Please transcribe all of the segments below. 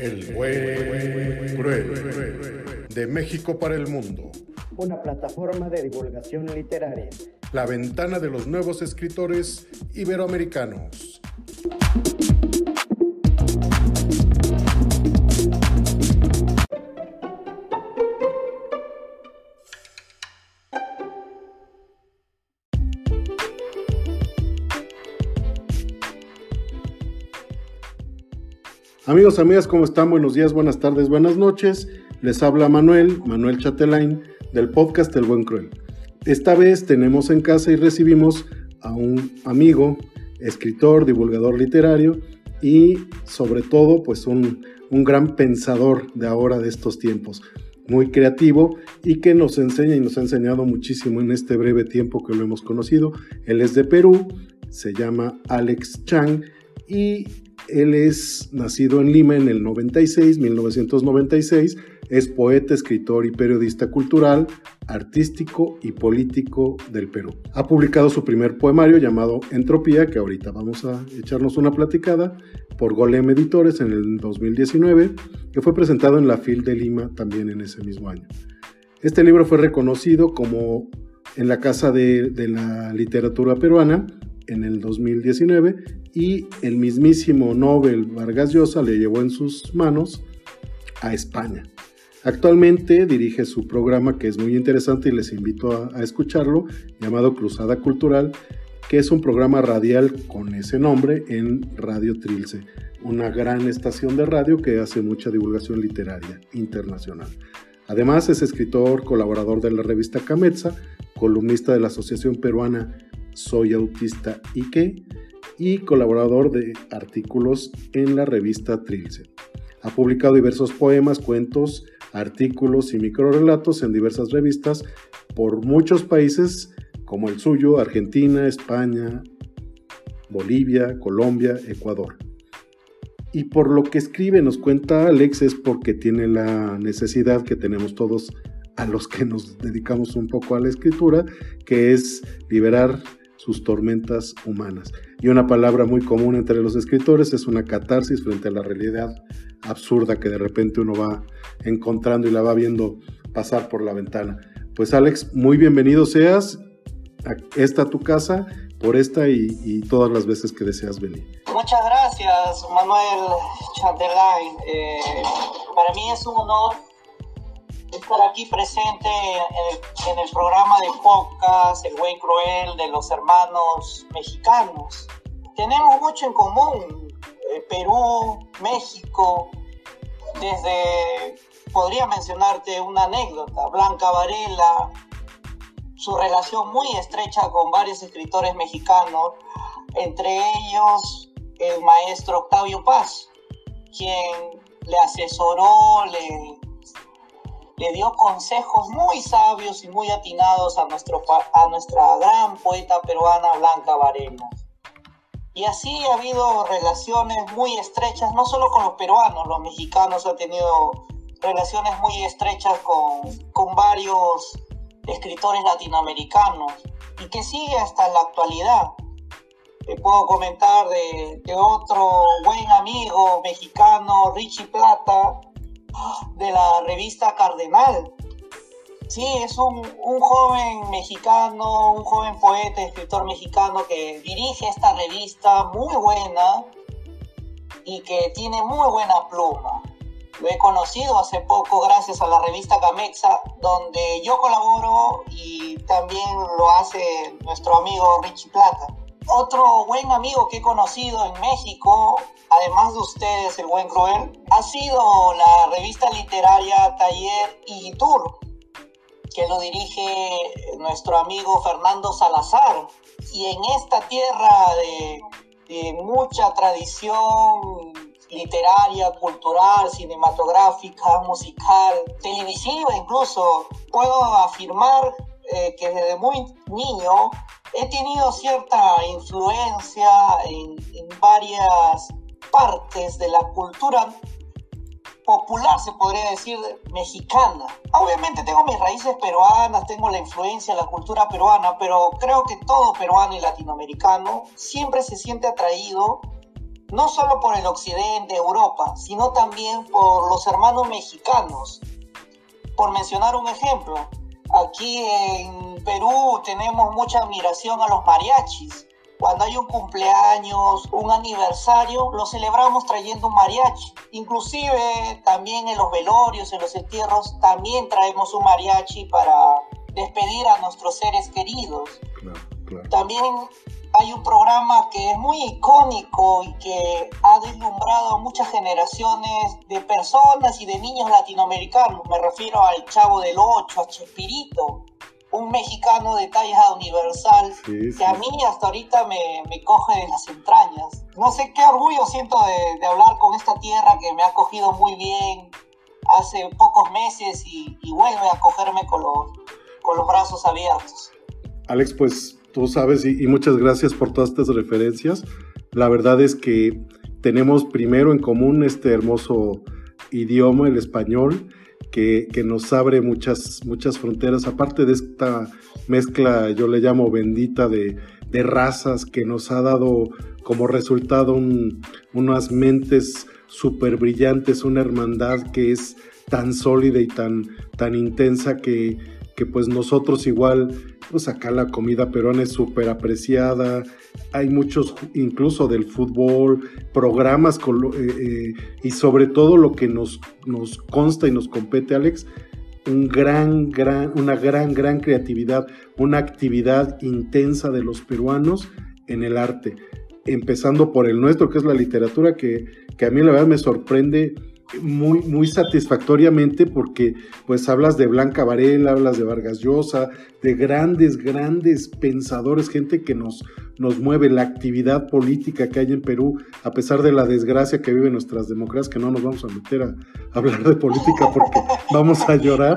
El buen cruel. De México para el mundo. Una plataforma de divulgación literaria. La ventana de los nuevos escritores iberoamericanos. Amigos, amigas, ¿cómo están? Buenos días, buenas tardes, buenas noches. Les habla Manuel, Manuel Chatelain, del podcast El Buen Cruel. Esta vez tenemos en casa y recibimos a un amigo, escritor, divulgador literario y sobre todo pues un, un gran pensador de ahora de estos tiempos, muy creativo y que nos enseña y nos ha enseñado muchísimo en este breve tiempo que lo hemos conocido. Él es de Perú, se llama Alex Chang y él es nacido en Lima en el 96, 1996, es poeta, escritor y periodista cultural, artístico y político del Perú. Ha publicado su primer poemario llamado Entropía, que ahorita vamos a echarnos una platicada, por Golem Editores en el 2019, que fue presentado en la FIL de Lima también en ese mismo año. Este libro fue reconocido como en la Casa de, de la Literatura Peruana en el 2019 y el mismísimo Nobel Vargas Llosa le llevó en sus manos a España. Actualmente dirige su programa que es muy interesante y les invito a, a, escucharlo, llamado Cruzada Cultural, que es un programa radial con ese nombre en Radio Trilce, una gran estación de radio que hace mucha divulgación literaria internacional. Además es escritor, colaborador de la revista Cametza, columnista de la Asociación Peruana Soy Autista qué, y colaborador de artículos en la revista Trilce. Ha publicado diversos poemas, cuentos, artículos y microrelatos en diversas revistas por muchos países como el suyo, Argentina, España, Bolivia, Colombia, Ecuador. Y por lo que escribe, nos cuenta Alex, es porque tiene la necesidad que tenemos todos a los que nos dedicamos un poco a la escritura, que es liberar sus tormentas humanas. Y una palabra muy común entre los escritores es una catarsis frente a la realidad absurda que de repente uno va encontrando y la va viendo pasar por la ventana. Pues Alex, muy bienvenido seas a esta tu casa por esta y, y todas las veces que deseas venir. Muchas gracias, Manuel Chatelain. Eh, para mí es un honor estar aquí presente en el, programa de podcast El Buen Cruel de los hermanos mexicanos. Tenemos mucho en común, eh, Perú, México, desde, podría mencionarte una anécdota, Blanca Varela, su relación muy estrecha con varios escritores mexicanos, entre ellos el maestro Octavio Paz, quien le asesoró, le le dio consejos muy sabios y muy atinados a, nuestro, a nuestra gran poeta peruana Blanca Varela. Y así ha habido relaciones muy estrechas, no solo con los peruanos, los mexicanos han tenido relaciones muy estrechas con, con varios escritores latinoamericanos y que sigue hasta la actualidad. Te puedo comentar de, de otro buen amigo mexicano, Richie Plata, de la revista Cardenal. Sí, es un, un, joven mexicano, un joven poeta, escritor mexicano que dirige esta revista muy buena y que tiene muy buena pluma. Lo he conocido hace poco gracias a la revista Camexa, donde yo colaboro y también lo hace nuestro amigo Richie Plata. Otro buen amigo que he conocido en México, además de ustedes, el buen cruel, ha sido la revista literaria Taller y Tour, que lo dirige nuestro amigo Fernando Salazar. Y en esta tierra de, de mucha tradición literaria, cultural, cinematográfica, musical, televisiva incluso, puedo afirmar eh, que desde muy niño he tenido cierta influencia en, en, varias partes de la cultura popular, se podría decir, mexicana. Obviamente tengo mis raíces peruanas, tengo la influencia la cultura peruana, pero creo que todo peruano y latinoamericano siempre se siente atraído no solo por el occidente, Europa, sino también por los hermanos mexicanos. Por mencionar un ejemplo, aquí en Perú tenemos mucha admiración a los mariachis. Cuando hay un cumpleaños, un aniversario, lo celebramos trayendo un mariachi. Inclusive también en los velorios, en los entierros, también traemos un mariachi para despedir a nuestros seres queridos. También hay un programa que es muy icónico y que ha deslumbrado a muchas generaciones de personas y de niños latinoamericanos. Me refiero al Chavo del Ocho, a Chespirito, un mexicano de talla universal que a mí hasta ahorita me, me, coge de las entrañas. No sé qué orgullo siento de, hablar con esta tierra que me ha acogido muy bien hace pocos meses y, vuelve a cogerme con los, con los brazos abiertos. Alex, pues tú sabes, y, muchas gracias por todas estas referencias. La verdad es que tenemos primero en común este hermoso idioma, el español, que, nos abre muchas, muchas fronteras, aparte de esta mezcla, yo le llamo bendita, de, razas que nos ha dado como resultado unas mentes súper brillantes, una hermandad que es tan sólida y tan, tan intensa que, que pues nosotros igual pues acá la comida peruana es súper apreciada, hay muchos, incluso del fútbol, programas eh, eh, y sobre todo lo que nos, nos consta y nos compete, Alex, un gran, gran, una gran, gran creatividad, una actividad intensa de los peruanos en el arte, empezando por el nuestro, que es la literatura, que, que a mí la verdad me sorprende muy, muy satisfactoriamente porque pues hablas de Blanca Varela, hablas de Vargas Llosa, de grandes, grandes pensadores, gente que nos, nos mueve la actividad política que hay en Perú, a pesar de la desgracia que viven nuestras democracias, que no nos vamos a meter a, hablar de política porque vamos a llorar,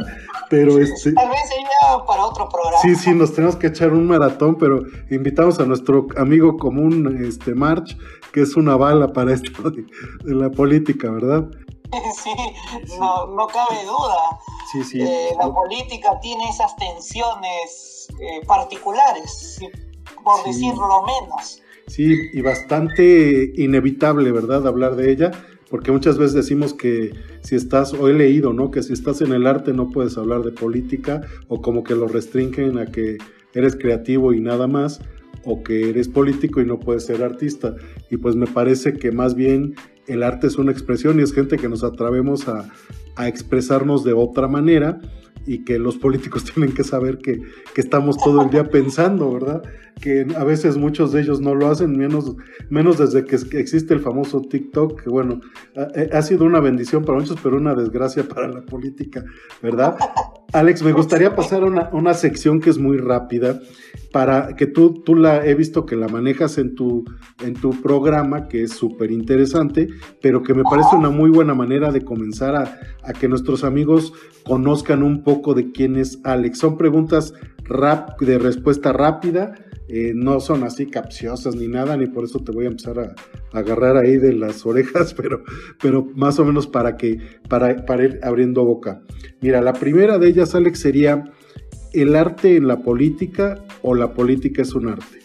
pero este... Tal vez sería para otro programa. Sí, sí, nos tenemos que echar un maratón, pero invitamos a nuestro amigo común, este March, que es una bala para esto de la política, ¿verdad? sí, no, no cabe duda. Sí, sí. Eh, la política tiene esas tensiones eh, particulares, por decirlo menos. Sí, y bastante inevitable, ¿verdad?, hablar de ella, porque muchas veces decimos que si estás, o he leído, ¿no?, que si estás en el arte no puedes hablar de política, o como que lo restringen a que eres creativo y nada más, o que eres político y no puedes ser artista. Y pues me parece que más bien el arte es una expresión y es gente que nos atrevemos a, expresarnos de otra manera y que los políticos tienen que saber que, estamos todo el día pensando, ¿verdad? Que a veces muchos de ellos no lo hacen, menos, menos desde que existe el famoso TikTok, que bueno, ha, ha sido una bendición para muchos, pero una desgracia para la política, ¿verdad? Alex, me gustaría pasar a una, sección que es muy rápida para que tú, tú la he visto que la manejas en tu, en tu programa, que es súper interesante, pero que me parece una muy buena manera de comenzar a, a, que nuestros amigos conozcan un poco de quién es Alex. Son preguntas rap, de respuesta rápida eh, no son así capciosas ni nada, ni por eso te voy a empezar a, agarrar ahí de las orejas, pero, pero más o menos para que, para, para ir abriendo boca. Mira, la primera de ellas, Alex, sería ¿el arte en la política o la política es un arte?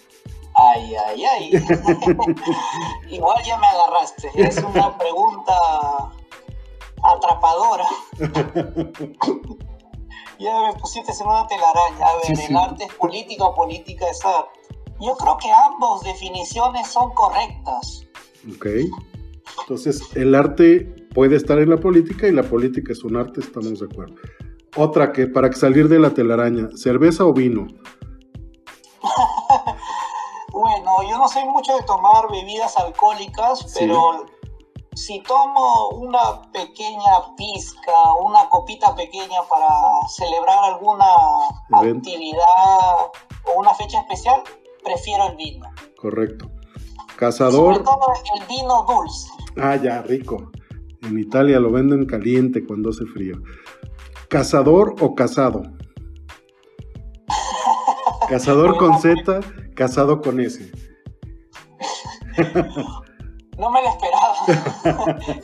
Ay, ay, ay. Igual ya me agarraste. Es una pregunta atrapadora. ya me pusiste en una telaraña. A ver, ¿el arte es política o política es arte? Yo creo que ambas definiciones son correctas. Ok. Entonces, el arte puede estar en la política y la política es un arte, estamos de acuerdo. Otra que para salir de la telaraña, ¿cerveza o vino? bueno, yo no soy mucho de tomar bebidas alcohólicas, pero si tomo una pequeña pizca, una copita pequeña para celebrar alguna actividad o una fecha especial, prefiero el vino. Correcto. Cazador. Sobre todo el vino dulce. Ah, ya, rico. En Italia lo venden caliente cuando hace frío. ¿Cazador o casado? Cazador con Z, casado con S. No me lo esperaba.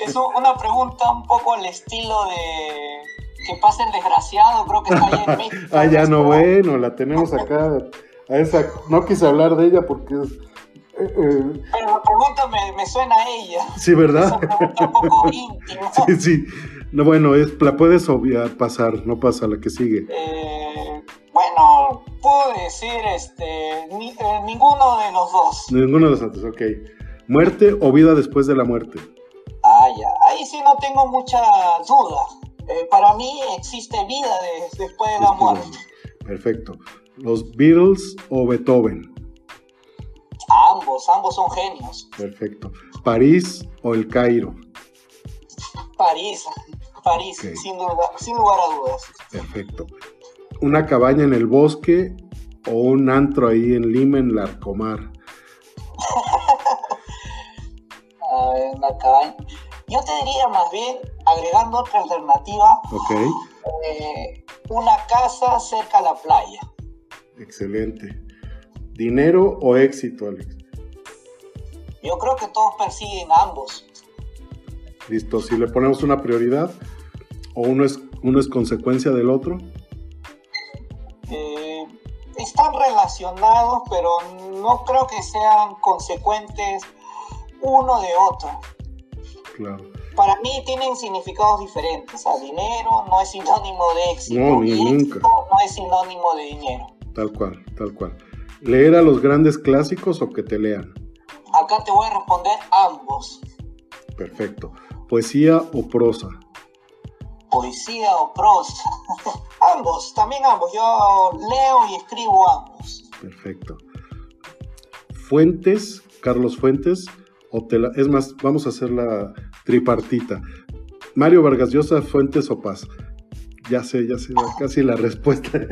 Es una pregunta un poco al estilo de que pase el desgraciado, creo que está ahí en México. ah, ya no, bueno, la tenemos acá. A esa, no quise hablar de ella porque Pero la pregunta me, me, suena a ella. Sí, ¿verdad? un poco íntima. Sí, sí. No, bueno, es, la puedes obviar, pasar, no pasa, la que sigue. Eh, bueno, puedo decir este, ni, eh, ninguno de los dos. Ninguno de los otros, ok. ¿Muerte o vida después de la muerte? Ah, ya. Ahí sí no tengo mucha duda. Eh, para mí existe vida de, después de la muerte. Perfecto. ¿Los Beatles o Beethoven? Ambos, ambos son genios. Perfecto. ¿París o el Cairo? París, París, okay. sin, duda, sin lugar a dudas. Perfecto. ¿Una cabaña en el bosque o un antro ahí en Lima, en Larcomar? Yo te diría más bien, agregando otra alternativa, okay. eh, una casa cerca a la playa. Excelente. ¿Dinero o éxito, Alex? Yo creo que todos persiguen ambos. Listo, si le ponemos una prioridad, o uno es, uno es consecuencia del otro. Eh, están relacionados, pero no creo que sean consecuentes uno de otro. Claro. Para mí tienen significados diferentes. O sea, dinero no es sinónimo de éxito. No, ni y nunca. éxito no es sinónimo de dinero. Tal cual, tal cual. ¿Leer a los grandes clásicos o que te lean? Acá te voy a responder ambos. Perfecto. ¿Poesía o prosa? Poesía o prosa. ambos, también ambos. Yo leo y escribo ambos. Perfecto. Fuentes, Carlos Fuentes, o te la... es más, vamos a hacer la tripartita. Mario Vargas Llosa, Fuentes o Paz. Ya sé, ya sé, casi la respuesta.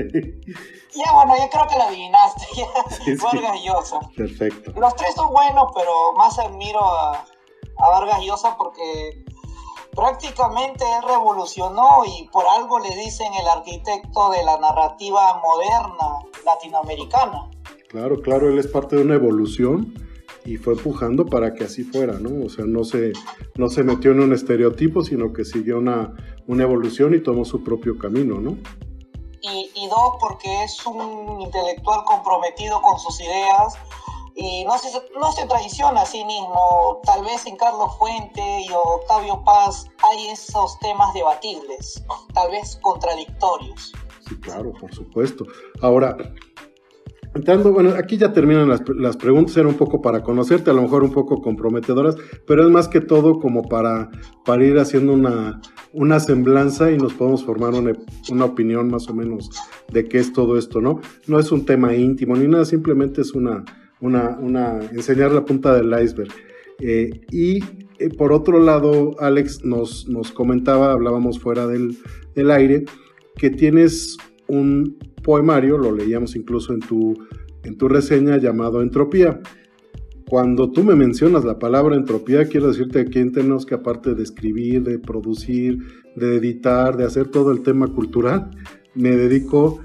Ya, bueno, yo creo que la adivinaste. Sí, sí. Vargas Llosa. Perfecto. Los tres son buenos, pero más admiro a, a Vargas Llosa porque prácticamente él revolucionó y por algo le dicen el arquitecto de la narrativa moderna latinoamericana. Claro, claro, él es parte de una evolución y fue empujando para que así fuera, ¿no? O sea, no se, no se metió en un estereotipo, sino que siguió una, una evolución y tomó su propio camino, ¿no? Y, y porque es un intelectual comprometido con sus ideas y no se, no se traiciona a sí mismo. Tal vez en Carlos Fuente y Octavio Paz hay esos temas debatibles, tal vez contradictorios. Sí, claro, por supuesto. Ahora, entrando, bueno, aquí ya terminan las, las, preguntas, era un poco para conocerte, a lo mejor un poco comprometedoras, pero es más que todo como para, para ir haciendo una, una semblanza y nos podemos formar una, una, opinión más o menos de qué es todo esto, ¿no? No es un tema íntimo ni nada, simplemente es una, una, una enseñar la punta del iceberg. Eh, y eh, por otro lado, Alex nos, nos comentaba, hablábamos fuera del, del aire, que tienes un poemario, lo leíamos incluso en tu, en tu reseña llamado Entropía. Cuando tú me mencionas la palabra entropía, quiero decirte que tenemos que aparte de escribir, de producir, de editar, de hacer todo el tema cultural, me dedico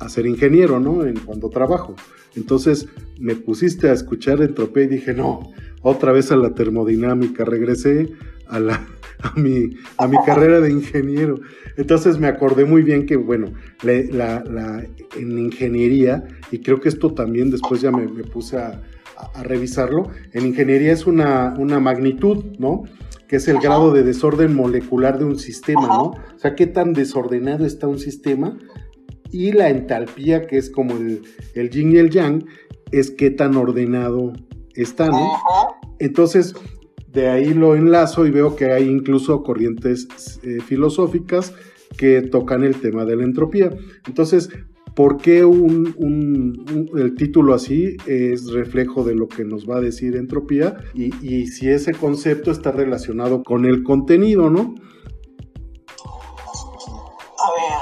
a ser ingeniero, ¿no? En cuando trabajo. Entonces me pusiste a escuchar entropía y dije, no, otra vez a la termodinámica, regresé a la, a mi, a mi carrera de ingeniero. Entonces me acordé muy bien que, bueno, la, la, en ingeniería, y creo que esto también después ya me, me puse a, a, revisarlo, en ingeniería es una, una magnitud, ¿no? Que es el Ajá. grado de desorden molecular de un sistema, Ajá. ¿no? O sea, qué tan desordenado está un sistema. Y la entalpía, que es como el, el yin y el yang, es qué tan ordenado está, ¿no? Ajá. Entonces, de ahí lo enlazo y veo que hay incluso corrientes eh, filosóficas que tocan el tema de la entropía. Entonces, ¿por qué un, un, el título así es reflejo de lo que nos va a decir entropía? Y, y, si ese concepto está relacionado con el contenido, ¿no? A ver,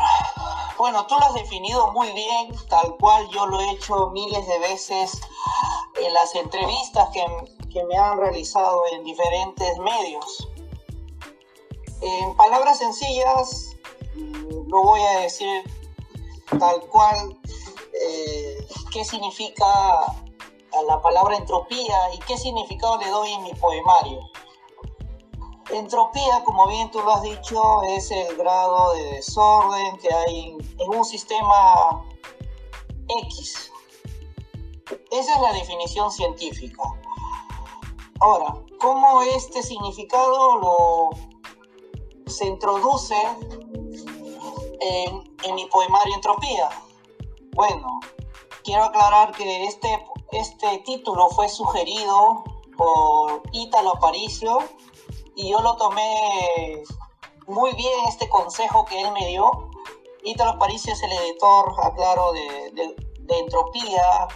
bueno, tú lo has definido muy bien, tal cual yo lo he hecho miles de veces en las entrevistas que me han realizado en diferentes medios. En palabras sencillas, lo voy a decir tal cual, eh, qué significa la palabra entropía y qué significado le doy en mi poemario. Entropía, como bien tú lo has dicho, es el grado de desorden que hay en un sistema X. Esa es la definición científica. Ahora, ¿cómo este significado lo se introduce en, mi poemario Entropía? Bueno, quiero aclarar que este, este título fue sugerido por Ítalo Aparicio y yo lo tomé muy bien este consejo que él me dio. Ítalo Aparicio es el editor, aclaro, de, Entropía,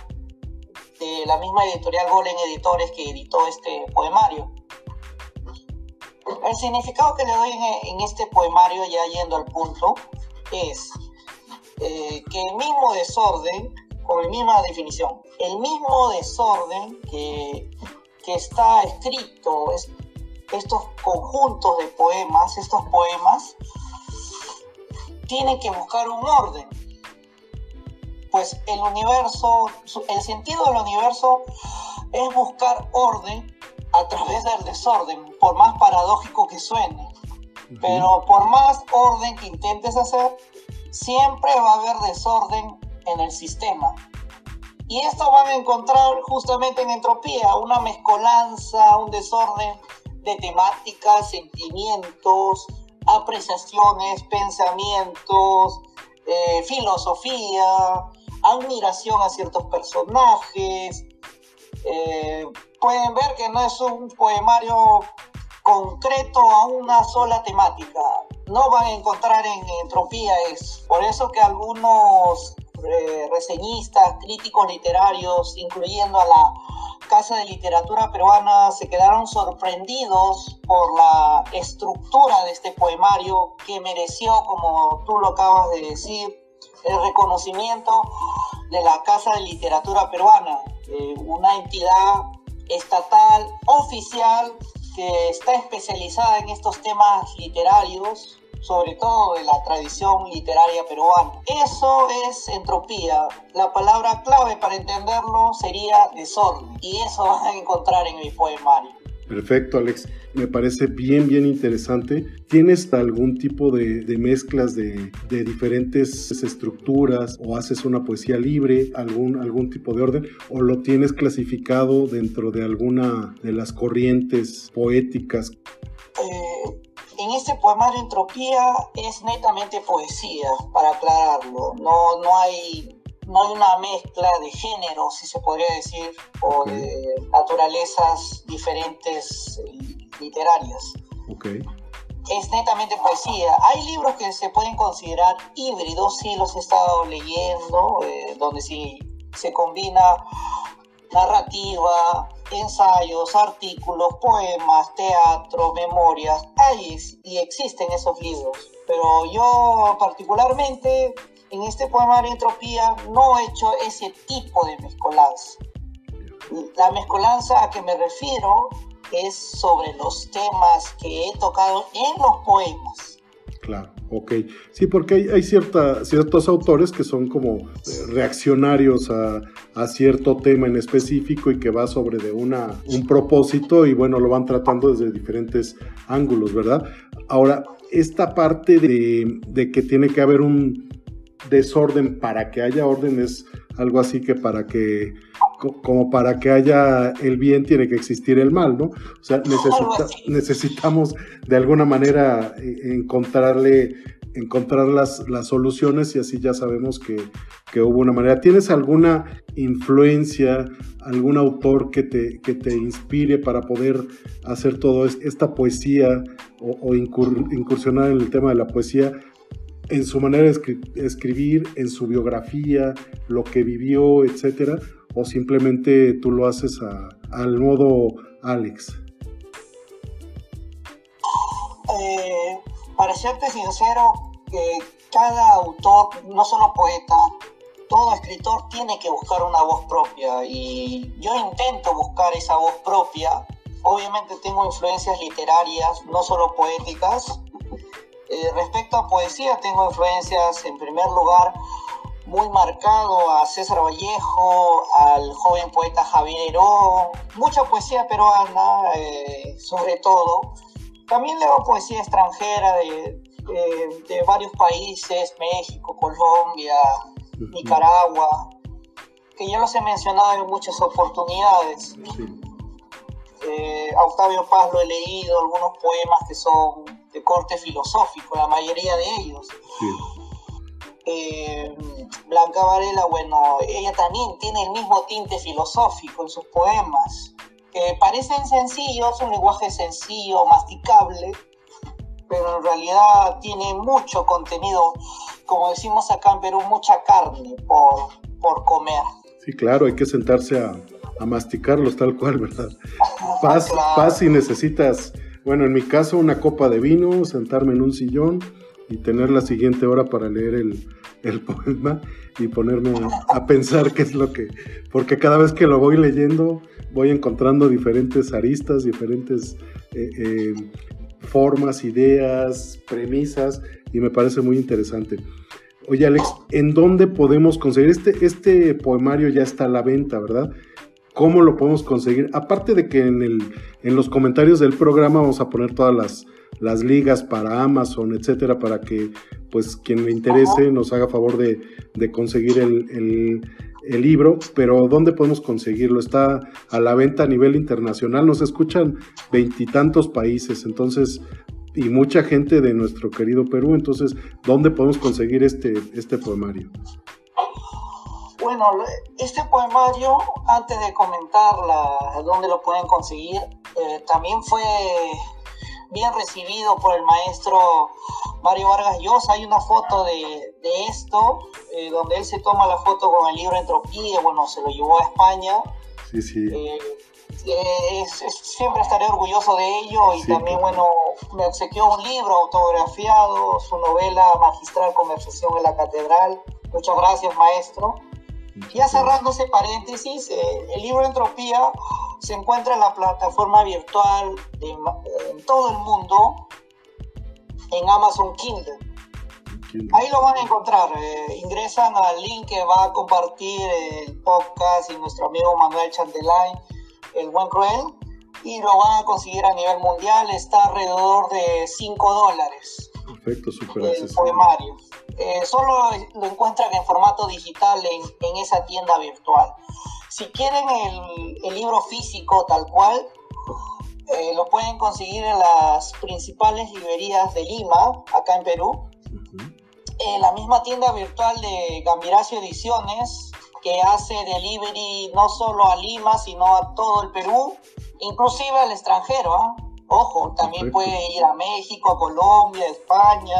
de la misma editorial Golem Editores que editó este poemario. El significado que le doy en, este poemario, ya yendo al punto, es eh, que el mismo desorden, con la misma definición, el mismo desorden que, que está escrito, estos conjuntos de poemas, estos poemas, tienen que buscar un orden. Pues el universo, el sentido del universo es buscar orden a través del desorden, por más paradójico que suene. Pero por más orden que intentes hacer, siempre va a haber desorden en el sistema. Y esto van a encontrar justamente en entropía, una mezcolanza, un desorden de temáticas, sentimientos, apreciaciones, pensamientos, eh, filosofía, admiración a ciertos personajes. Eh, pueden ver que no es un poemario concreto a una sola temática. No van a encontrar en entropía es por eso que algunos eh, reseñistas, críticos literarios, incluyendo a la Casa de Literatura Peruana, se quedaron sorprendidos por la estructura de este poemario que mereció, como tú lo acabas de decir, el reconocimiento de la Casa de Literatura Peruana, eh, una entidad estatal oficial que está especializada en estos temas literarios sobre todo de la tradición literaria peruana. Eso es entropía. La palabra clave para entenderlo sería desorden. Y eso vas a encontrar en mi poemario. Perfecto, Alex. Me parece bien, bien interesante. ¿Tienes algún tipo de, mezclas de, diferentes estructuras o haces una poesía libre, algún, algún tipo de orden? ¿O lo tienes clasificado dentro de alguna de las corrientes poéticas? Eh, en este poemario Entropía es netamente poesía, para aclararlo. No, no, hay, no hay una mezcla de géneros, si se podría decir, o de naturalezas diferentes eh, literarias. Es netamente poesía. Hay libros que se pueden considerar híbridos, sí los he estado leyendo, eh, donde sí se combina narrativa, ensayos, artículos, poemas, teatro, memorias, hay y existen esos libros. Pero yo particularmente en este poema de Entropía no he hecho ese tipo de mezcolanza. La mezcolanza a que me refiero es sobre los temas que he tocado en los poemas. Claro, ok. Sí, porque hay, hay cierta, ciertos autores que son como eh, reaccionarios a, a, cierto tema en específico y que va sobre de una, un propósito y bueno, lo van tratando desde diferentes ángulos, ¿verdad? Ahora, esta parte de, de que tiene que haber un desorden para que haya orden es algo así que para que como para que haya el bien tiene que existir el mal, ¿no? O sea, necesitamos de alguna manera eh, encontrarle, encontrar las, las soluciones y así ya sabemos que, que, hubo una manera. ¿Tienes alguna influencia, algún autor que te, que te inspire para poder hacer toda esta poesía o, incursionar en el tema de la poesía? En su manera de escribir, en su biografía, lo que vivió, etcétera, o simplemente tú lo haces al modo Alex? Eh, para serte sincero, que cada autor, no solo poeta, todo escritor tiene que buscar una voz propia y yo intento buscar esa voz propia. Obviamente tengo influencias literarias, no solo poéticas. Eh, respecto a poesía, tengo influencias en primer lugar muy marcado a César Vallejo, al joven poeta Javier Heró, mucha poesía peruana, eh, sobre todo. También leo poesía extranjera de, de, varios países, México, Colombia, Nicaragua. que yo los he mencionado en muchas oportunidades. Eh, a Octavio Paz lo he leído, algunos poemas que son de corte filosófico, la mayoría de ellos. Eh, Blanca Varela, bueno, ella también tiene el mismo tinte filosófico en sus poemas. que parecen sencillos, un lenguaje sencillo, masticable, pero en realidad tiene mucho contenido, como decimos acá en Perú, mucha carne por, por comer. Sí, claro, hay que sentarse a, a masticarlos tal cual, ¿verdad? Paz, paz si necesitas, bueno, en mi caso una copa de vino, sentarme en un sillón y tener la siguiente hora para leer el, poema y ponerme a, pensar qué es lo que, porque cada vez que lo voy leyendo voy encontrando diferentes aristas, diferentes eh, eh, formas, ideas, premisas y me parece muy interesante. Oye Alex, ¿en dónde podemos conseguir este, este poemario? Ya está a la venta, ¿verdad? ¿Cómo lo podemos conseguir? Aparte de que en, el, en los comentarios del programa vamos a poner todas las, las ligas para Amazon, etcétera, para que pues quien le interese nos haga favor de, conseguir el, libro, pero ¿dónde podemos conseguirlo? Está a la venta a nivel internacional, nos escuchan veintitantos países, entonces, y mucha gente de nuestro querido Perú, entonces, ¿dónde podemos conseguir este, este poemario? Bueno, este poemario, antes de comentar la, dónde lo pueden conseguir, eh, también fue bien recibido por el maestro Mario Vargas Llosa. Hay una foto de, de esto, eh, donde él se toma la foto con el libro Entropía, bueno, se lo llevó a España. Sí, sí. Eh, siempre estaré orgulloso de ello y también, bueno, me obsequió un libro autografiado, su novela magistral Conversación en la Catedral. Muchas gracias, maestro. Ya cerrando ese paréntesis, eh, el libro Entropía se encuentra en la plataforma virtual de, en todo el mundo en Amazon Kindle. Ahí lo van a encontrar. Eh, ingresan al link que va a compartir el podcast y nuestro amigo Manuel Chantelain, el buen cruel, y lo van a conseguir a nivel mundial. Está alrededor de 5 dólares. Perfecto, súper El poemario. Eh, solo lo encuentran en formato digital en, en esa tienda virtual. Si quieren el, libro físico tal cual, eh, lo pueden conseguir en las principales librerías de Lima, acá en Perú. En la misma tienda virtual de Gambiracio Ediciones, que hace delivery no solo a Lima, sino a todo el Perú, inclusive al extranjero. ¿ah? Ojo, también puede ir a México, Colombia, España.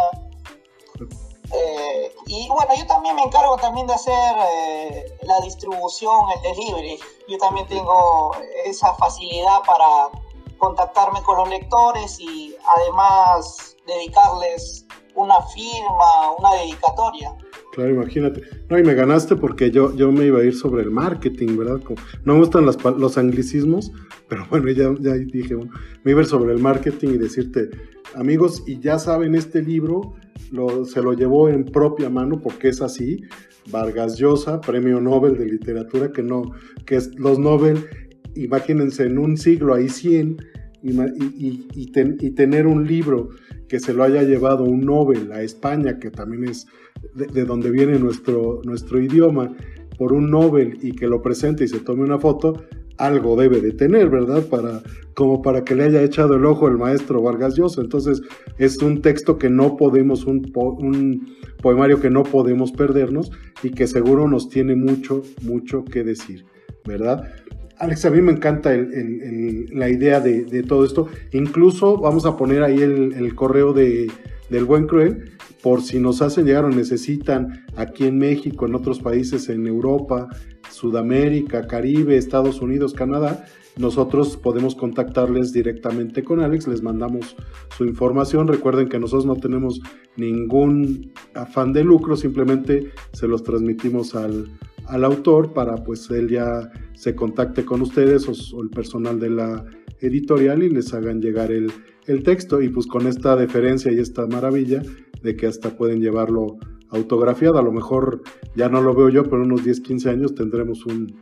Eh, y bueno, yo también me encargo también de hacer eh, la distribución, el delivery. Yo también tengo esa facilidad para contactarme con los lectores y además dedicarles una firma, una dedicatoria. Claro, imagínate. No, y me ganaste porque yo, yo me iba a ir sobre el marketing, ¿verdad? no me gustan los anglicismos, pero bueno, ya, ya dije, bueno, me iba a ir sobre el marketing y decirte, amigos, y ya saben, este libro se lo llevó en propia mano porque es así. Vargas Llosa, premio Nobel de literatura, que no, que es los Nobel, imagínense, en un siglo hay 100 y, y, tener un libro que se lo haya llevado un Nobel a España, que también es de, donde viene nuestro, nuestro idioma, por un Nobel y que lo presente y se tome una foto, algo debe de tener, ¿verdad? Para, como para que le haya echado el ojo el maestro Vargas Llosa. Entonces, es un texto que no podemos, un, un poemario que no podemos perdernos y que seguro nos tiene mucho, mucho que decir, ¿verdad? Alex, a mí me encanta la idea de, todo esto. Incluso vamos a poner ahí el, correo de, del buen cruel por si nos hacen llegar o necesitan aquí en México, en otros países, en Europa, Sudamérica, Caribe, Estados Unidos, Canadá, nosotros podemos contactarles directamente con Alex, les mandamos su información. Recuerden que nosotros no tenemos ningún afán de lucro, simplemente se los transmitimos al, autor para pues él ya se contacte con ustedes o, el personal de la editorial y les hagan llegar el, el texto y pues con esta deferencia y esta maravilla de que hasta pueden llevarlo autografiado. A lo mejor ya no lo veo yo, pero en unos 10, 15 años tendremos un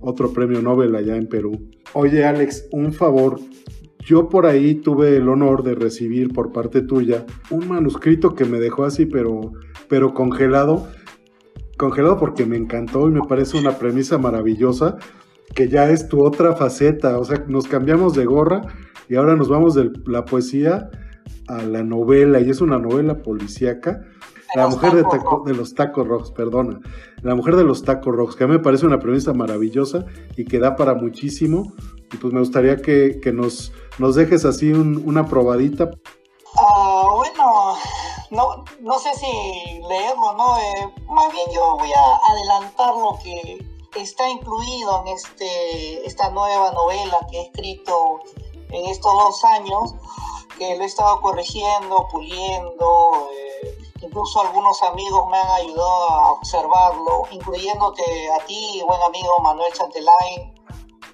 otro premio Nobel allá en Perú. Oye Alex, un favor. Yo por ahí tuve el honor de recibir por parte tuya un manuscrito que me dejó así, pero, pero congelado. congelado porque me encantó y me parece una premisa maravillosa que ya es tu otra faceta, o sea, nos cambiamos de gorra y ahora nos vamos de la poesía a la novela y es una novela policíaca. La mujer de, de, los tacos rojos, perdona. La mujer de los tacos rojos, que a mí me parece una premisa maravillosa y que da para muchísimo. Y pues me gustaría que, nos, nos dejes así una probadita. Ah, bueno, no, no sé si leerlo, ¿no? Eh, más bien yo voy a adelantar lo que está incluido en este, esta nueva novela que he escrito en estos dos años, que lo he estado corrigiendo, puliendo, eh, incluso algunos amigos me han ayudado a observarlo, incluyéndote a ti, buen amigo Manuel Chantelain,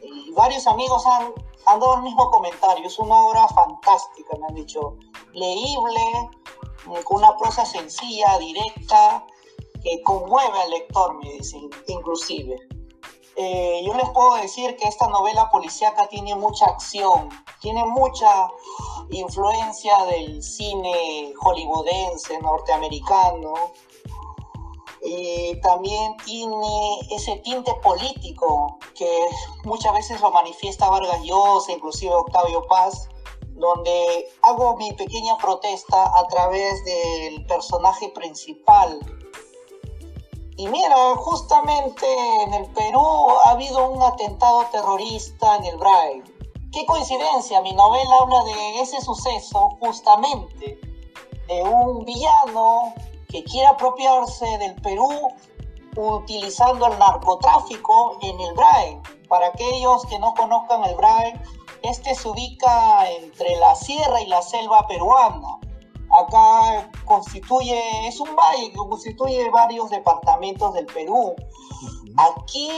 y varios amigos han, han dado el mismo comentario, es una obra fantástica, me han dicho, leíble, con una prosa sencilla, directa, que conmueve al lector, me dicen, inclusive. Eh, yo les puedo decir que esta novela policíaca tiene mucha acción, tiene mucha influencia del cine hollywoodense, norteamericano, y también tiene ese tinte político que muchas veces lo manifiesta Vargas Llosa, inclusive Octavio Paz, donde hago mi pequeña protesta a través del personaje principal. Y mira, justamente en el Perú ha habido un atentado terrorista en el Braille. Qué coincidencia, mi novela habla de ese suceso justamente, de un villano que quiere apropiarse del Perú utilizando el narcotráfico en el Braille. Para aquellos que no conozcan el Braille, este se ubica entre la sierra y la selva peruana. Acá constituye, es un valle que constituye varios departamentos del Perú. Aquí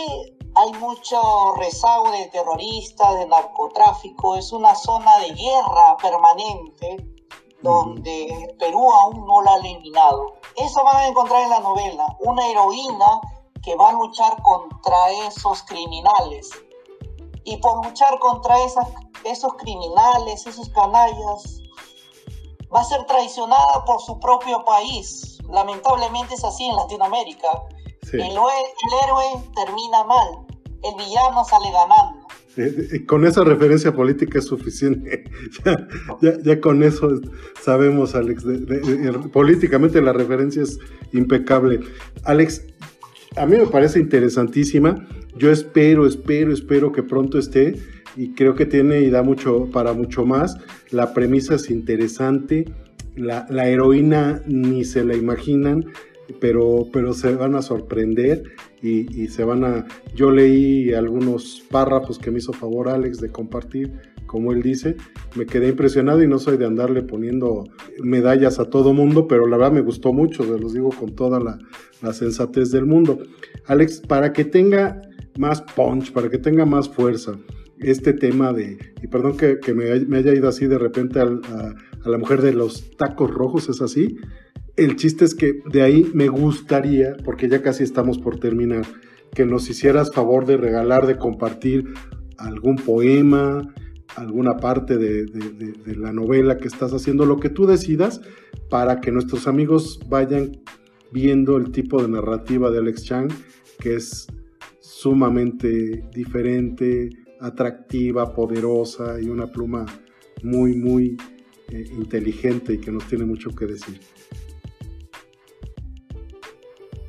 hay mucho rezago de terroristas, de narcotráfico, es una zona de guerra permanente donde Perú aún no la ha eliminado. Eso van a encontrar en la novela, una heroína que va a luchar contra esos criminales y por luchar contra esas, esos criminales, esos canallas, va a ser traicionada por su propio país. Lamentablemente es así en Latinoamérica. El, el, héroe termina mal, el villano sale ganando. Eh, con esa referencia política es suficiente. ya, ya, con eso sabemos, Alex. políticamente la referencia es impecable. Alex, a mí me parece interesantísima. Yo espero, espero, espero que pronto esté y creo que tiene y da mucho para mucho más. La premisa es interesante, la, heroína ni se la imaginan, pero, pero se van a sorprender y, se van a... Yo leí algunos párrafos que me hizo favor Alex de compartir, como él dice, me quedé impresionado y no soy de andarle poniendo medallas a todo mundo, pero la verdad me gustó mucho, se los digo con toda la, la sensatez del mundo. Alex, para que tenga más punch, para que tenga más fuerza este tema de, y perdón que, me, haya ido así de repente a, la mujer de los tacos rojos, es así. El chiste es que de ahí me gustaría, porque ya casi estamos por terminar, que nos hicieras favor de regalar, de compartir algún poema, alguna parte de, de, la novela que estás haciendo, lo que tú decidas, para que nuestros amigos vayan viendo el tipo de narrativa de Alex Chang, que es sumamente diferente, atractiva, poderosa y una pluma muy, muy eh, inteligente y que nos tiene mucho que decir.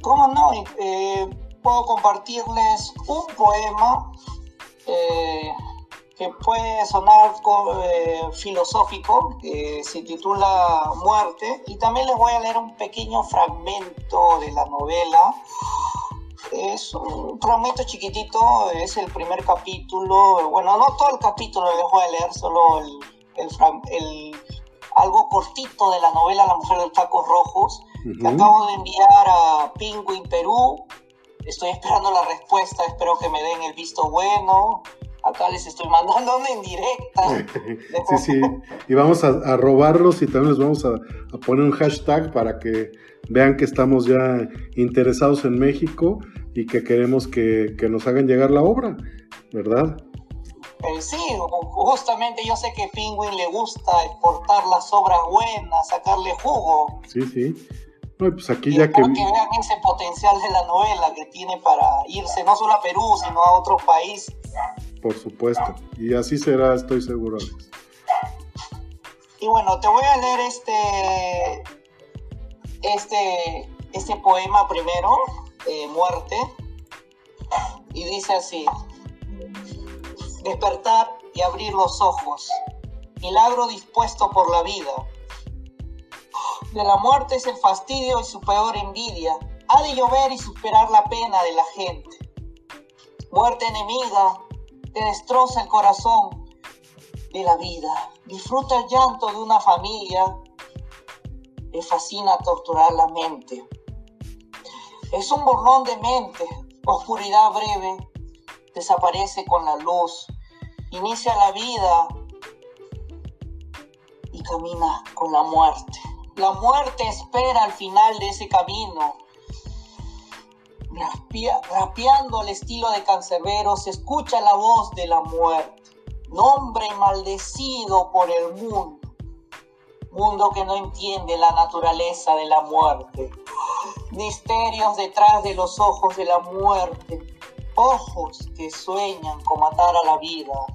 ¿Cómo no? Eh, puedo compartirles un poema eh, que puede sonar filosófico, que se titula Muerte, y también les voy a leer un pequeño fragmento de la novela es un fragmento chiquitito, es el primer capítulo. Bueno, no todo el capítulo les voy a leer, solo el, el, algo cortito de la novela La mujer de tacos rojos, que acabo de enviar a Penguin Perú. Estoy esperando la respuesta, espero que me den el visto bueno. Acá les estoy mandando en directa. sí, sí. Y vamos a, robarlos y también les vamos a, a, poner un hashtag para que vean que estamos ya interesados en México y que queremos que, nos hagan llegar la obra, ¿verdad? Eh, sí, justamente yo sé que Penguin le gusta exportar las obras buenas, sacarle jugo. Sí, sí. No, pues aquí y ya que... que vean ese potencial de la novela que tiene para irse no solo a Perú, sino a otro país. Por supuesto. Y así será, estoy seguro, Alex. Y bueno, te voy a leer este, este, este poema primero, eh, Muerte, y dice así, despertar y abrir los ojos, milagro dispuesto por la vida. De la muerte es el fastidio y su peor envidia, ha de llover y superar la pena de la gente. Muerte enemiga, te destroza el corazón de la vida. Disfruta el llanto de una familia. Le fascina torturar la mente. Es un borrón de mente, oscuridad breve, desaparece con la luz, inicia la vida. Y camina con la muerte. La muerte espera al final de ese camino. rapeando al estilo de cancerbero, se escucha la voz de la muerte. Nombre maldecido por el mundo, mundo que no entiende la naturaleza de la muerte, misterios detrás de los ojos de la muerte, ojos que sueñan con matar a la vida,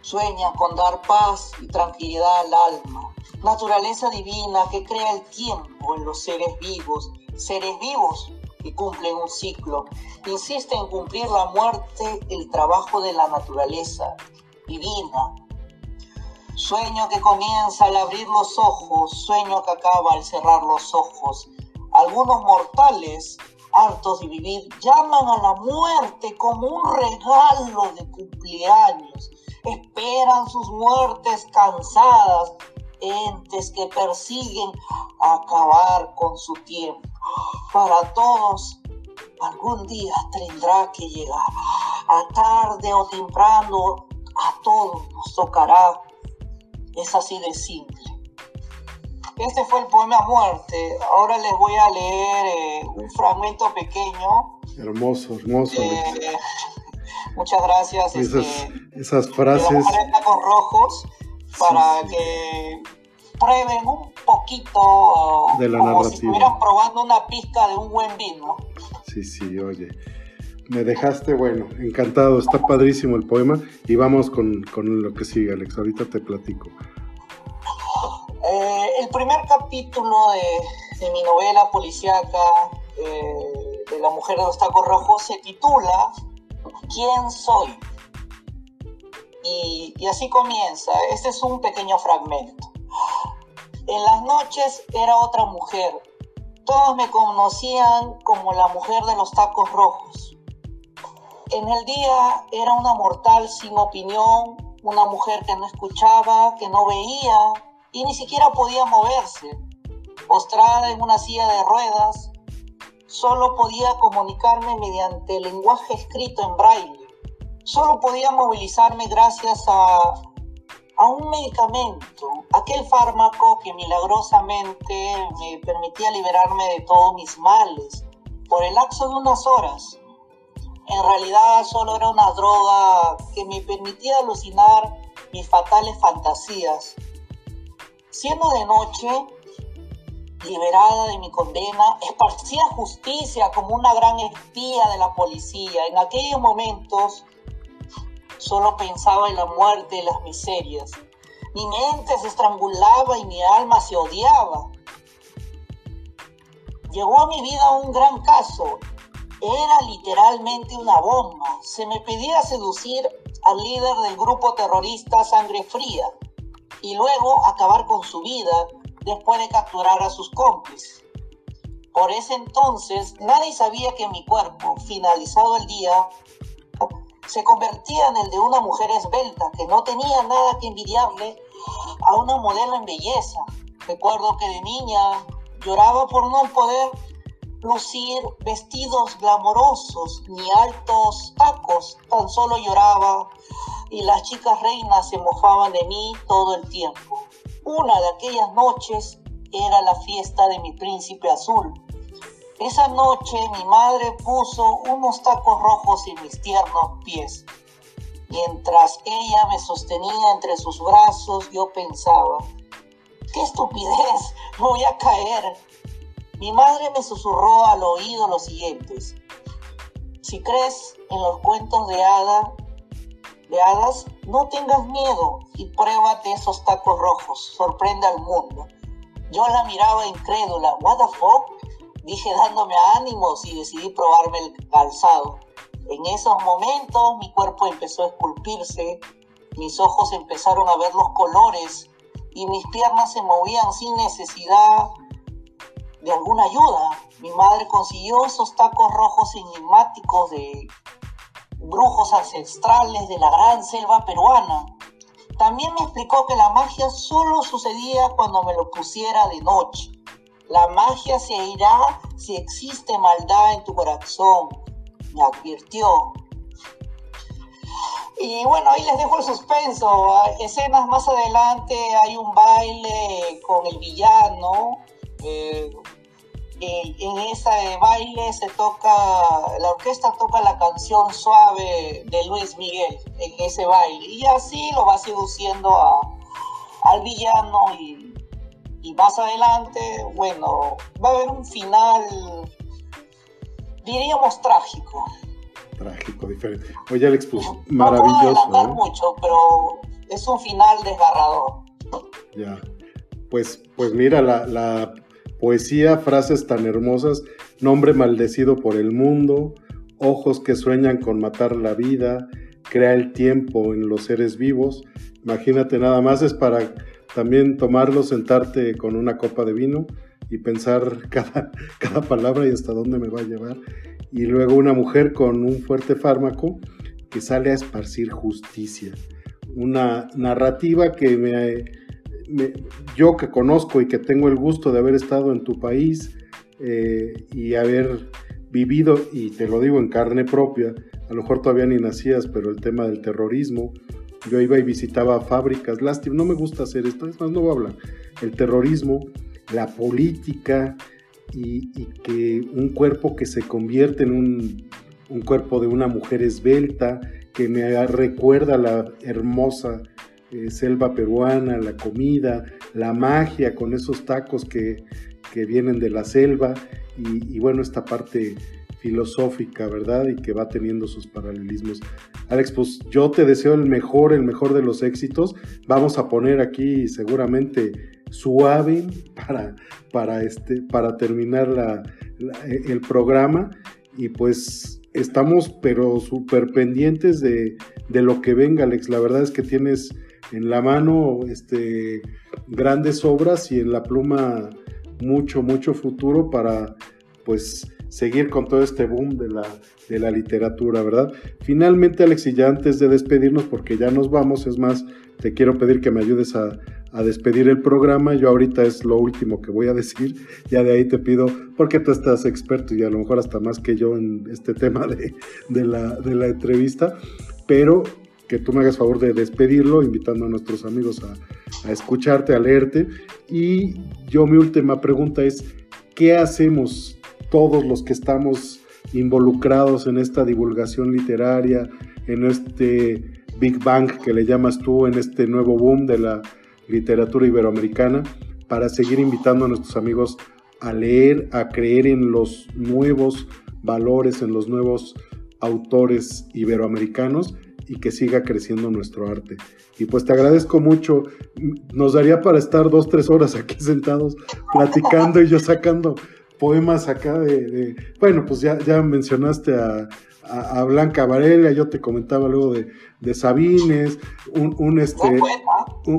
sueñan con dar paz y tranquilidad al alma, naturaleza divina que crea el tiempo en los seres vivos, seres vivos y cumplen un ciclo. Insiste en cumplir la muerte, el trabajo de la naturaleza divina. Sueño que comienza al abrir los ojos, sueño que acaba al cerrar los ojos. Algunos mortales, hartos de vivir, llaman a la muerte como un regalo de cumpleaños. Esperan sus muertes cansadas, entes que persiguen acabar con su tiempo para todos algún día tendrá que llegar. A tarde o temprano a todos nos tocará. Es así de simple. Este fue el poema Muerte. Ahora les voy a leer eh, un fragmento pequeño. Hermoso, hermoso. Eh, muchas gracias. Esas, este, esas frases. Con rojos para que prueben un poquito de la como narrativa. si estuvieran probando una pizca de un buen vino. Sí, sí, oye. Me dejaste, bueno, encantado, está padrísimo el poema y vamos con, con lo que sigue, Alex, ahorita te platico. Eh, el primer capítulo de, mi novela policíaca eh, de la mujer de los tacos rojos se titula ¿Quién soy? Y así comienza, este es un pequeño fragmento. En las noches era otra mujer. Todos me conocían como la mujer de los tacos rojos. En el día era una mortal sin opinión, una mujer que no escuchaba, que no veía y ni siquiera podía moverse. Postrada en una silla de ruedas, solo podía comunicarme mediante lenguaje escrito en braille. Solo podía movilizarme gracias a a un medicamento, aquel fármaco que milagrosamente me permitía liberarme de todos mis males por el lapso de unas horas. En realidad solo era una droga que me permitía alucinar mis fatales fantasías. Siendo de noche, liberada de mi condena, esparcía justicia como una gran espía de la policía. En aquellos momentos Solo pensaba en la muerte y las miserias. Mi mente se estrangulaba y mi alma se odiaba. Llegó a mi vida un gran caso. Era literalmente una bomba. Se me pedía seducir al líder del grupo terrorista Sangre Fría y luego acabar con su vida después de capturar a sus cómplices. Por ese entonces nadie sabía que mi cuerpo, finalizado el día, se convertía en el de una mujer esbelta que no tenía nada que envidiarle a una modelo en belleza. Recuerdo que de niña lloraba por no poder lucir vestidos glamorosos ni altos tacos, tan solo lloraba y las chicas reinas se mojaban de mí todo el tiempo. Una de aquellas noches era la fiesta de mi príncipe azul esa noche mi madre puso unos tacos rojos en mis tiernos pies. Mientras ella me sostenía entre sus brazos, yo pensaba, ¡Qué estupidez! Voy a caer. Mi madre me susurró al oído lo siguientes. Si crees en los cuentos de hada, de hadas, no tengas miedo y pruébate esos tacos rojos. Sorprende al mundo. Yo la miraba incrédula. ¿What the fuck? Dije dándome ánimos y decidí probarme el calzado. En esos momentos mi cuerpo empezó a esculpirse, mis ojos empezaron a ver los colores y mis piernas se movían sin necesidad de alguna ayuda. Mi madre consiguió esos tacos rojos enigmáticos de brujos ancestrales de la gran selva peruana. También me explicó que la magia solo sucedía cuando me lo pusiera de noche. La magia se irá si existe maldad en tu corazón me advirtió. Y bueno, ahí les dejo el suspenso. Escenas más adelante hay un baile con el villano. Eh, en ese baile se toca, la orquesta toca la canción suave de Luis Miguel en ese baile. Y así lo va seduciendo a, al villano y, y más adelante, bueno, va a haber un final diríamos trágico. Trágico, diferente. Oye, Alex, pues maravilloso. No puedo ¿eh? mucho, pero es un final desgarrador. Ya. Pues, pues mira, la, la poesía, frases tan hermosas, nombre maldecido por el mundo, ojos que sueñan con matar la vida, crea el tiempo en los seres vivos. Imagínate, nada más es para también tomarlo, sentarte con una copa de vino y pensar cada, cada palabra y hasta dónde me va a llevar. Y luego una mujer con un fuerte fármaco que sale a esparcir justicia. Una narrativa que me, yo que conozco y que tengo el gusto de haber estado en tu país eh, y haber vivido, y te lo digo en carne propia, a lo mejor todavía ni nacías, pero el tema del terrorismo, yo iba y visitaba fábricas, lástima, no me gusta hacer esto, es más, no voy a hablar, el terrorismo, la política y, que un cuerpo que se convierte en un, cuerpo de una mujer esbelta, que me recuerda la hermosa eh, selva peruana, la comida, la magia con esos tacos que, vienen de la selva y, bueno, esta parte filosófica, ¿verdad? Y que va teniendo sus paralelismos. Alex, pues yo te deseo el mejor, el mejor de los éxitos. Vamos a poner aquí seguramente suave para, para, este, para terminar el programa y pues estamos pero súper pendientes de, lo que venga, Alex. La verdad es que tienes en la mano este, grandes obras y en la pluma mucho, mucho futuro para pues seguir con todo este boom de la, de la literatura, ¿verdad? Finalmente, Alex, ya antes de despedirnos, porque ya nos vamos, es más, te quiero pedir que me ayudes a, a despedir el programa. Yo ahorita es lo último que voy a decir. Ya de ahí te pido, porque tú estás experto y a lo mejor hasta más que yo en este tema de, de, la, de la entrevista, pero que tú me hagas favor de despedirlo, invitando a nuestros amigos a, escucharte, a leerte. Y yo mi última pregunta es, ¿qué hacemos todos los que estamos involucrados en esta divulgación literaria, en este Big Bang que le llamas tú, en este nuevo boom de la literatura iberoamericana, para seguir invitando a nuestros amigos a leer, a creer en los nuevos valores, en los nuevos autores iberoamericanos y que siga creciendo nuestro arte. Y pues te agradezco mucho. Nos daría para estar dos, tres horas aquí sentados platicando y yo sacando poemas acá de... bueno, pues ya, ya mencionaste a, a, Blanca Varela, yo te comentaba luego de, de Sabines, un, este,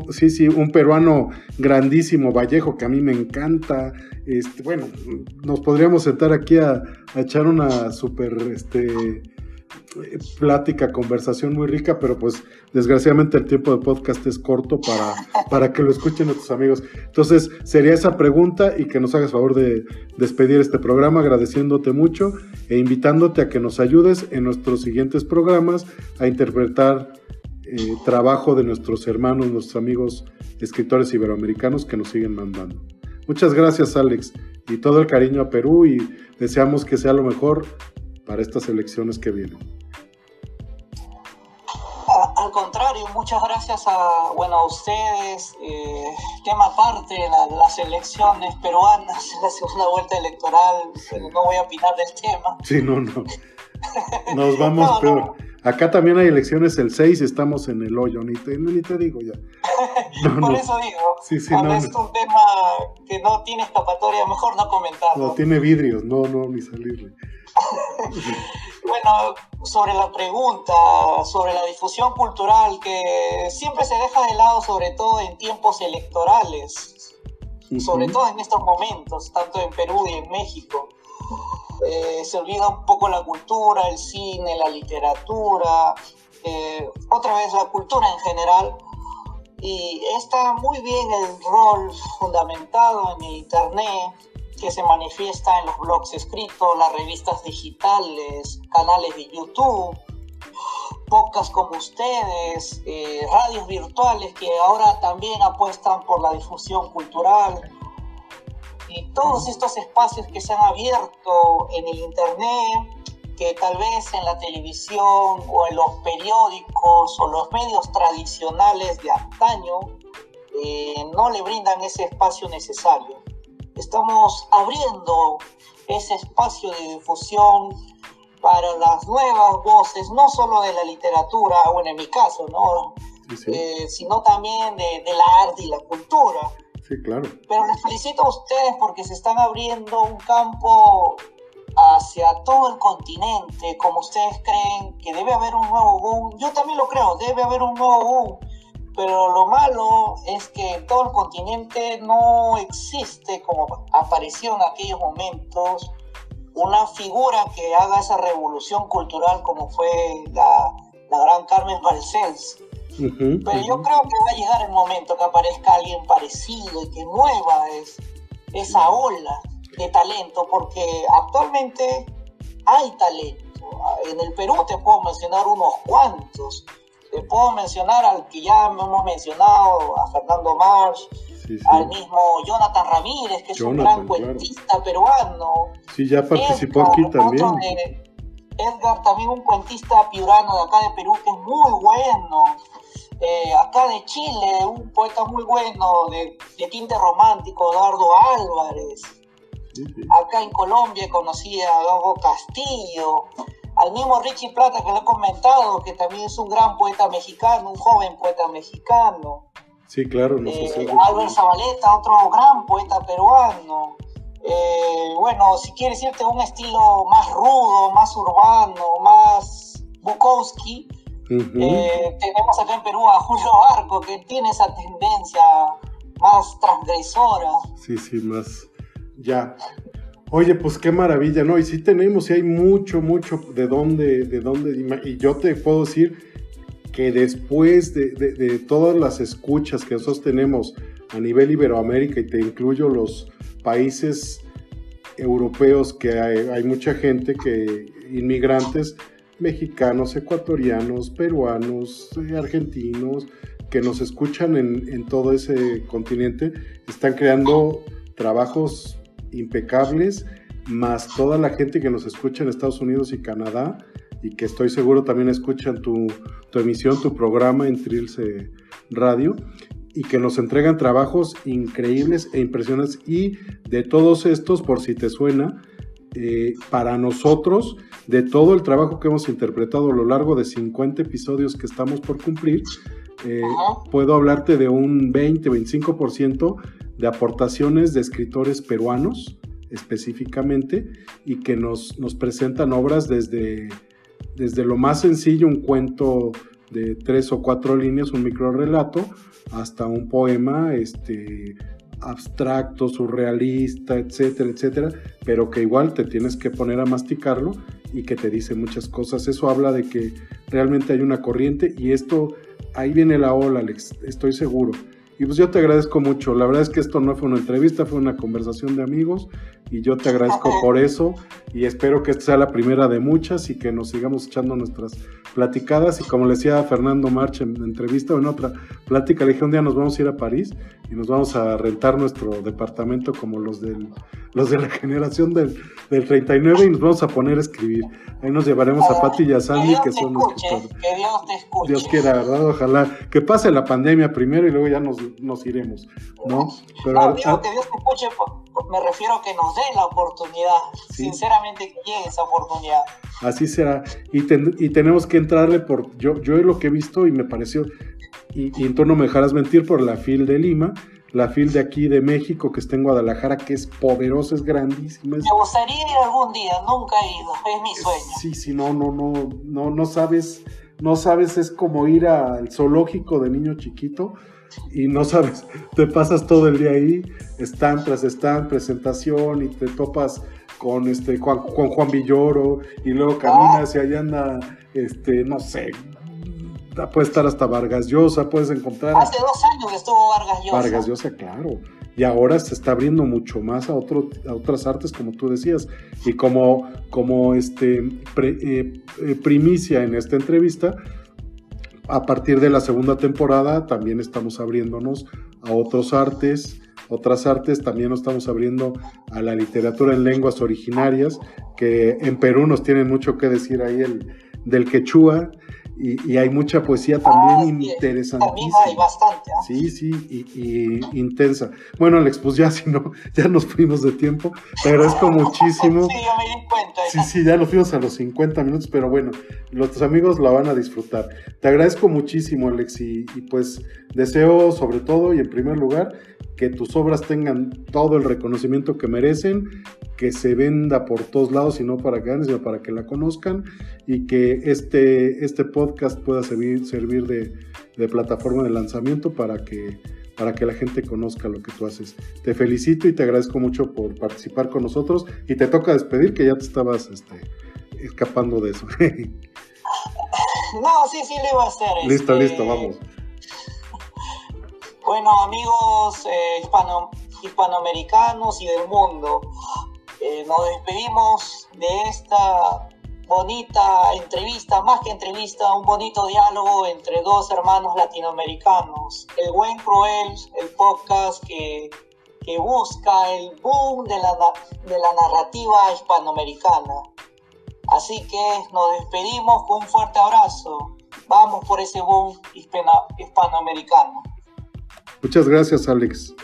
sí, sí, un peruano grandísimo, Vallejo, que a mí me encanta. Este, bueno, nos podríamos sentar aquí a, a echar una súper este, plática, conversación muy rica, pero pues desgraciadamente el tiempo de podcast es corto para, para que lo escuchen nuestros amigos. Entonces sería esa pregunta y que nos hagas favor de despedir este programa agradeciéndote mucho e invitándote a que nos ayudes en nuestros siguientes programas a interpretar eh, trabajo de nuestros hermanos, nuestros amigos escritores iberoamericanos que nos siguen mandando. Muchas gracias Alex y todo el cariño a Perú y deseamos que sea lo mejor para estas elecciones que vienen. Al contrario, muchas gracias a, bueno, a ustedes. Eh, tema aparte, la, las elecciones peruanas, la segunda vuelta electoral, no voy a opinar del tema. Sí, no, no. Nos vamos peor. Acá también hay elecciones el 6 y estamos en el hoyo, ni te, ni te digo ya. Por eso digo, sí, sí, cuando es un tema que no tiene escapatoria, mejor no comentarlo. No, tiene vidrios, no, no, ni salirle. bueno, sobre la pregunta, sobre la difusión cultural, que siempre se deja de lado, sobre todo en tiempos electorales, sobre todo en estos momentos, tanto en Perú y en México. Eh, se olvida un poco la cultura, el cine, la literatura, eh, otra vez la cultura en general. Y está muy bien el rol fundamentado en el Internet que se manifiesta en los blogs escritos, las revistas digitales, canales de YouTube, pocas como ustedes, eh, radios virtuales que ahora también apuestan por la difusión cultural. Y todos estos espacios que se han abierto en el Internet, que tal vez en la televisión o en los periódicos o los medios tradicionales de antaño eh, no le brindan ese espacio necesario. Estamos abriendo ese espacio de difusión para las nuevas voces, no solo de la literatura, bueno, en mi caso, ¿no? Eh, sino también de, de la arte y la cultura claro. Pero les felicito a ustedes porque se están abriendo un campo hacia todo el continente, como ustedes creen que debe haber un nuevo boom. Yo también lo creo, debe haber un nuevo boom. Pero lo malo es que todo el continente no existe, como apareció en aquellos momentos, una figura que haga esa revolución cultural como fue la, la gran Carmen Balcells pero yo creo que va a llegar el momento que aparezca alguien parecido y que mueva es, esa ola de talento, porque actualmente hay talento. En el Perú te puedo mencionar unos cuantos. Te puedo mencionar al que ya hemos mencionado, a Fernando Marsh, al mismo Jonathan Ramírez, que es un gran cuentista peruano. Sí, ya participó aquí también. Edgar, también un cuentista piurano de acá de Perú, que es muy bueno. Eh, acá de Chile, un poeta muy bueno de, tinte romántico, Eduardo Álvarez. Acá en Colombia conocí a Gago Castillo, al mismo Richie Plata que lo he comentado, que también es un gran poeta mexicano, un joven poeta mexicano. Sí, claro. No eh, Albert Zabaleta, otro gran poeta peruano. Eh, bueno, si quieres irte a un estilo más rudo, más urbano, más Bukowski, eh, tenemos acá en Perú a Julio Arco, que tiene esa tendencia más transgresora. Sí, sí, más. Ya. Oye, pues qué maravilla, ¿no? Y sí tenemos, y hay mucho, mucho de dónde, de dónde. Y yo te puedo decir que después de, todas las escuchas que nosotros tenemos a nivel Iberoamérica, y te incluyo los países europeos, que hay, hay mucha gente que, inmigrantes, mexicanos, ecuatorianos, peruanos, eh, argentinos, que nos escuchan en, todo ese continente, están creando trabajos impecables, más toda la gente que nos escucha en Estados Unidos y Canadá, y que estoy seguro también escuchan tu, emisión, tu programa en Trilce Radio, y que nos entregan trabajos increíbles e impresionantes. Y de todos estos, por si te suena, eh, para nosotros, de todo el trabajo que hemos interpretado a lo largo de 50 episodios que estamos por cumplir, eh, puedo hablarte de un 20-25% de aportaciones de escritores peruanos específicamente y que nos, nos presentan obras desde, desde lo más sencillo, un cuento de tres o cuatro líneas, un micro relato, hasta un poema este, abstracto, surrealista, etcétera, etcétera, pero que igual te tienes que poner a masticarlo y que te dice muchas cosas. Eso habla de que realmente hay una corriente y esto, ahí viene la ola, Alex, estoy seguro. Y pues yo te agradezco mucho. La verdad es que esto no fue una entrevista, fue una conversación de amigos y yo te agradezco por eso y espero que esta sea la primera de muchas y que nos sigamos echando nuestras platicadas y como le decía Fernando March en entrevista o en otra plática, le dije un día nos vamos a ir a París y nos vamos a rentar nuestro departamento como los del los de la generación del, del 39 y nos vamos a poner a escribir. Ahí nos llevaremos a Pati y a Sandy, que, son escuche, Que Dios te escuche. Dios quiera, ¿verdad? Ojalá que pase la pandemia primero y luego ya nos, nos iremos, ¿no? Pero no, digo que Dios te escuche, me refiero a que nos dé la oportunidad, sinceramente que llegue esa oportunidad. Así será. Y, y tenemos que entrarle por, yo, yo lo que he visto y me pareció, y, y tú no me dejarás mentir, por la FIL de Lima, la FIL de aquí de México que está en Guadalajara, que es poderosa, es grandísima. Me gustaría ir algún día, nunca he ido, es mi sueño. Sí, sí, no, no, no, no, no sabes, no sabes, es como ir al zoológico de niño chiquito y no sabes, te pasas todo el día ahí, están tras están, presentación y te topas con este Juan, con Juan Villoro y luego caminas y allá anda este no sé puede estar hasta Vargas Llosa, puedes encontrar. Hace dos años estuvo Vargas Llosa. Vargas Llosa, claro. Y ahora se está abriendo mucho más a, otro, a otras artes, como tú decías. Y como, como este, eh, eh, primicia en esta entrevista, a partir de la segunda temporada también estamos abriéndonos a otros artes, otras artes, también nos estamos abriendo a la literatura en lenguas originarias, que en Perú nos tienen mucho que decir ahí el, del quechua y, hay mucha poesía también ah, interesante. También hay bastante. ¿eh? Sí, sí, y, intensa. Bueno, Alex, pues ya si no, ya nos fuimos de tiempo. Te agradezco muchísimo. Sí, yo me di cuenta. Sí, sí, ya nos fuimos a los 50 minutos, pero bueno, los amigos la van a disfrutar. Te agradezco muchísimo, Alex, y, y pues deseo sobre todo y en primer lugar que tus obras tengan todo el reconocimiento que merecen, que se venda por todos lados y no para que sino para que la conozcan y que este, este podcast pueda servir, servir de, de plataforma de lanzamiento para que, para que la gente conozca lo que tú haces. Te felicito y te agradezco mucho por participar con nosotros y te toca despedir que ya te estabas este, escapando de eso. no, sí, sí, le iba a hacer. Listo, este... listo, vamos. Bueno, amigos eh, hispano, hispanoamericanos y del mundo, eh, nos despedimos de esta bonita entrevista, más que entrevista, un bonito diálogo entre dos hermanos latinoamericanos. El Buen Cruel, el podcast que, que busca el boom de la, de la narrativa hispanoamericana. Así que nos despedimos con un fuerte abrazo. Vamos por ese boom hispanoamericano. Muchas gracias, Alex.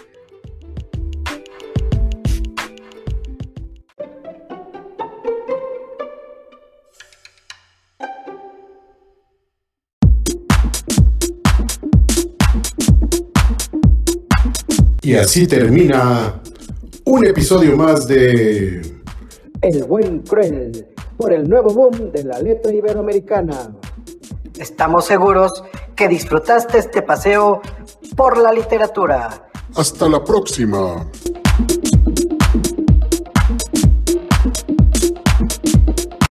Y así termina un episodio más de El buen cruel por el nuevo boom de la letra iberoamericana. Estamos seguros que disfrutaste este paseo por la literatura. Hasta la próxima.